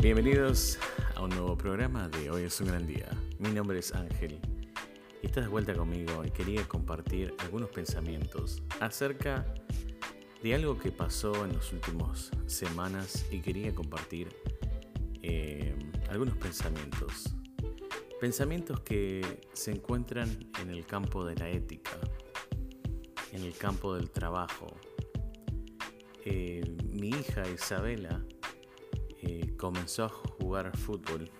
Bienvenidos a un nuevo programa de Hoy es un gran día. Mi nombre es Ángel y estás de vuelta conmigo y quería compartir algunos pensamientos acerca de algo que pasó en las últimas semanas y quería compartir eh, algunos pensamientos. Pensamientos que se encuentran en el campo de la ética, en el campo del trabajo. Eh, mi hija Isabela eh, comenzó a jugar fútbol.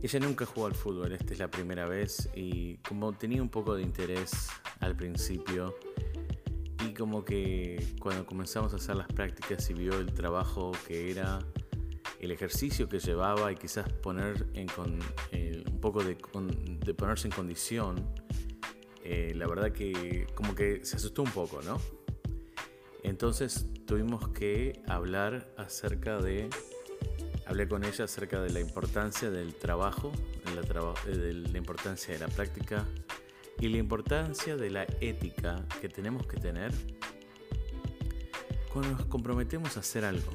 ella nunca jugó al fútbol, esta es la primera vez y como tenía un poco de interés al principio, y como que cuando comenzamos a hacer las prácticas y vio el trabajo que era, el ejercicio que llevaba y quizás poner en eh, un poco de, ponerse en condición, eh, la verdad que como que se asustó un poco, ¿no? Entonces tuvimos que hablar acerca de, hablé con ella acerca de la importancia del trabajo, de la, de la importancia de la práctica y la importancia de la ética que tenemos que tener cuando nos comprometemos a hacer algo.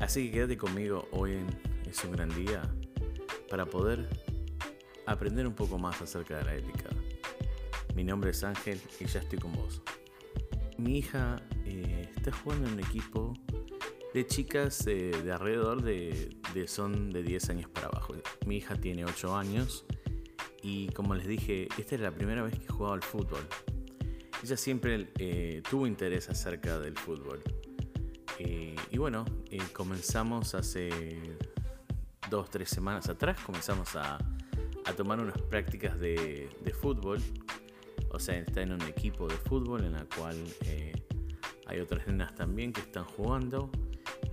Así que quédate conmigo hoy en Es un gran día para poder aprender un poco más acerca de la ética. Mi nombre es Ángel y ya estoy con vos. Mi hija eh, está jugando en un equipo de chicas de alrededor de, de, son de 10 años para abajo. Mi hija tiene 8 años y como les dije, esta es la primera vez que jugaba al fútbol. Ella siempre eh, tuvo interés acerca del fútbol. Eh, y bueno, eh, comenzamos hace dos, tres semanas atrás, comenzamos a, tomar unas prácticas de, de, fútbol. O sea, está en un equipo de fútbol en la cual hay otras nenas también que están jugando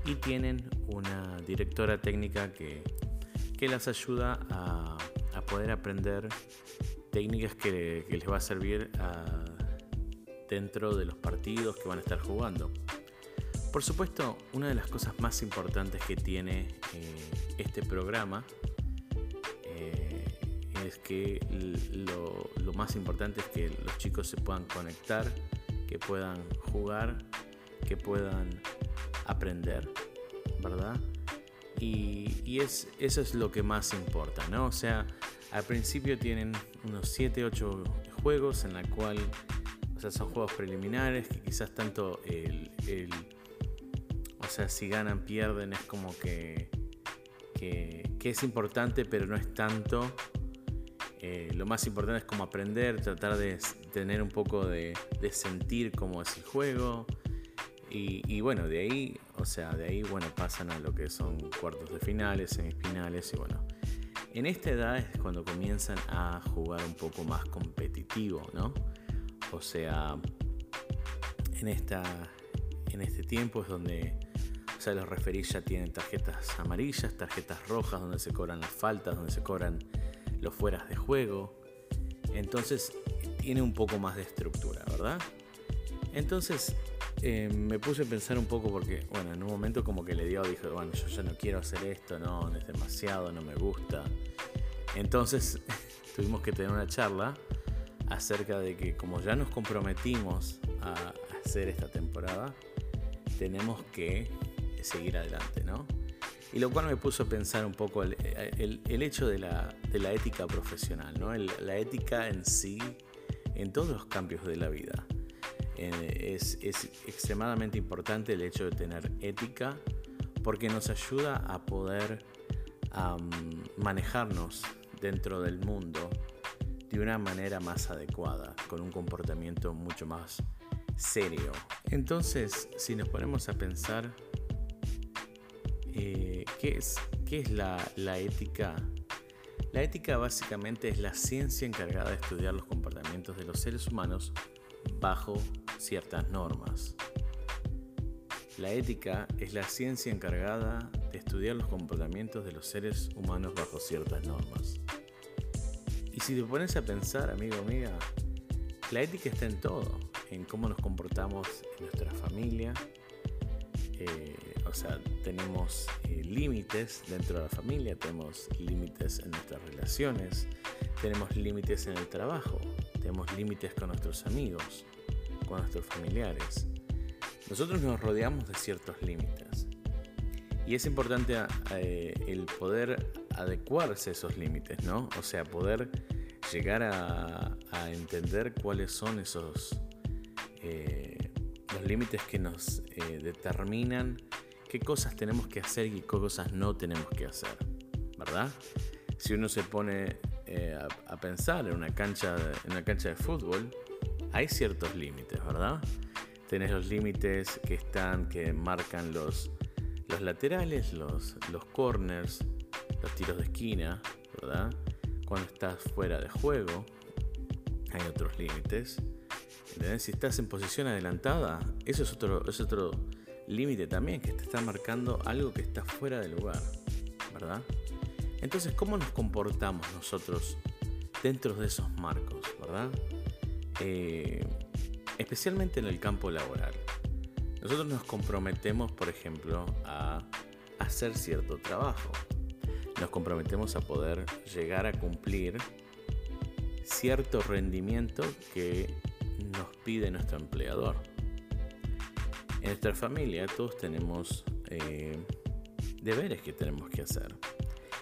y tienen una directora técnica que, que las ayuda a poder aprender técnicas que, les va a servir dentro de los partidos que van a estar jugando. Por supuesto, una de las cosas más importantes que tiene eh, este programa eh, es que lo, más importante es que los chicos se puedan conectar, que puedan jugar, que puedan aprender, ¿verdad? Y, es, eso es lo que más importa, ¿no? O sea, al principio tienen unos 7, 8 juegos en la cual, o sea, son juegos preliminares quizás tanto el, o sea, si ganan, pierden, es como que, que, es importante, pero no es tanto. Eh, lo más importante es como aprender, tratar de tener un poco de, sentir cómo es el juego. Y, y, bueno, de ahí, o sea, de ahí, bueno, pasan a lo que son cuartos de finales, semifinales y bueno. En esta edad es cuando comienzan a jugar un poco más competitivo, ¿no? O sea, en, esta, en este tiempo es donde, o sea, los referís ya tienen tarjetas amarillas, tarjetas rojas, donde se cobran las faltas, donde se cobran los fueras de juego. Entonces, tiene un poco más de estructura, ¿verdad? Entonces, eh, me puse a pensar un poco porque, bueno, en un momento como que le dio, dije, bueno, yo ya no quiero hacer esto, no, es demasiado, no me gusta. Entonces tuvimos que tener una charla acerca de que como ya nos comprometimos a hacer esta temporada, tenemos que seguir adelante, ¿no? Y lo cual me puso a pensar un poco el, hecho de la, ética profesional, ¿no? la ética en sí, en todos los cambios de la vida. Eh, es, extremadamente importante el hecho de tener ética porque nos ayuda a poder manejarnos dentro del mundo de una manera más adecuada, con un comportamiento mucho más serio. Entonces, si nos ponemos a pensar, eh, ¿qué es, qué es la, la ética? La ética básicamente es la ciencia encargada de estudiar los comportamientos de los seres humanos bajo ciertas normas. La ética es la ciencia encargada de estudiar los comportamientos de los seres humanos bajo ciertas normas. Y si te pones a pensar, amigo amiga, la ética está en todo, en cómo nos comportamos en nuestra familia, eh, sea, tenemos eh, límites dentro de la familia, tenemos límites en nuestras relaciones, tenemos límites en el trabajo, tenemos límites con nuestros amigos, con nuestros familiares. Nosotros nos rodeamos de ciertos límites. Y es importante eh, el poder adecuarse a esos límites, ¿no? O sea, poder llegar a, entender cuáles son esos eh, los límites que nos determinan qué cosas tenemos que hacer y qué cosas no tenemos que hacer, ¿verdad? Si uno se pone a, pensar en una cancha, en una cancha de fútbol, hay ciertos límites, ¿verdad? Tenés los límites que están, que marcan los, los laterales, los, los corners, los tiros de esquina, ¿verdad? Cuando estás fuera de juego, hay otros límites. Si estás en posición adelantada, eso es otro, es otro límite también, que te está marcando algo que está fuera de lugar, ¿verdad? Entonces, ¿cómo nos comportamos nosotros dentro de esos marcos, ¿verdad? Eh, especialmente en el campo laboral. Nosotros nos comprometemos, por ejemplo, a hacer cierto trabajo. Nos comprometemos a poder llegar a cumplir cierto rendimiento que nos pide nuestro empleador. En nuestra familia todos tenemos eh, deberes que tenemos que hacer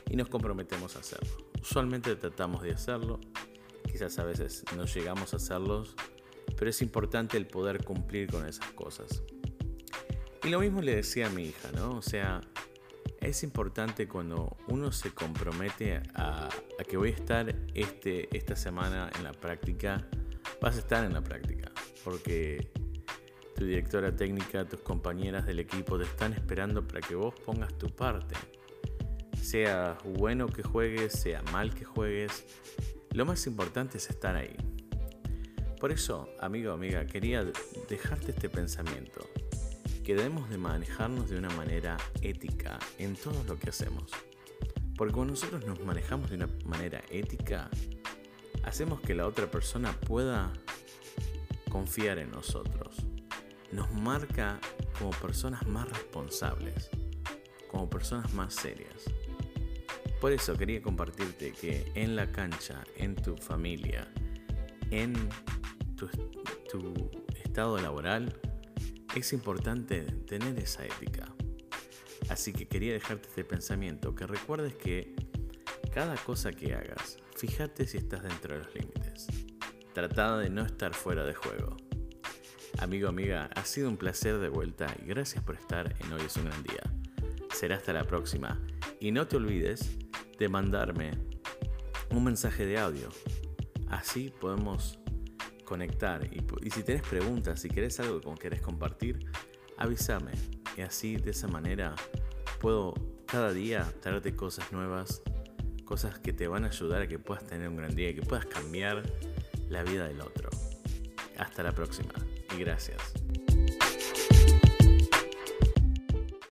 y nos comprometemos a hacerlo. Usualmente tratamos de hacerlo, quizás a veces no llegamos a hacerlos pero es importante el poder cumplir con esas cosas. Y lo mismo le decía a mi hija, ¿no? O sea, es importante cuando uno se compromete a, que voy a estar este, esta semana en la práctica, vas a estar en la práctica, porque tu directora técnica, tus compañeras del equipo te están esperando para que vos pongas tu parte. Sea bueno que juegues, sea mal que juegues, lo más importante es estar ahí. Por eso, amigo o amiga, quería dejarte este pensamiento, que debemos de manejarnos de una manera ética en todo lo que hacemos. Porque cuando nosotros nos manejamos de una manera ética, hacemos que la otra persona pueda confiar en nosotros. Nos marca como personas más responsables, como personas más serias. Por eso quería compartirte que en la cancha, en tu familia, en tu, estado laboral, es importante tener esa ética. Así que quería dejarte este pensamiento, que recuerdes que cada cosa que hagas, fíjate si estás dentro de los límites. Trata de no estar fuera de juego. Amigo, amiga, ha sido un placer de vuelta y gracias por estar en Hoy es un gran día. Será hasta la próxima. Y no te olvides de mandarme un mensaje de audio. Así podemos conectar. Y, si tienes preguntas, si querés algo que querés compartir, avísame. Y así, de esa manera, puedo cada día traerte cosas nuevas, cosas que te van a ayudar a que puedas tener un gran día y que puedas cambiar la vida del otro. Hasta la próxima y gracias.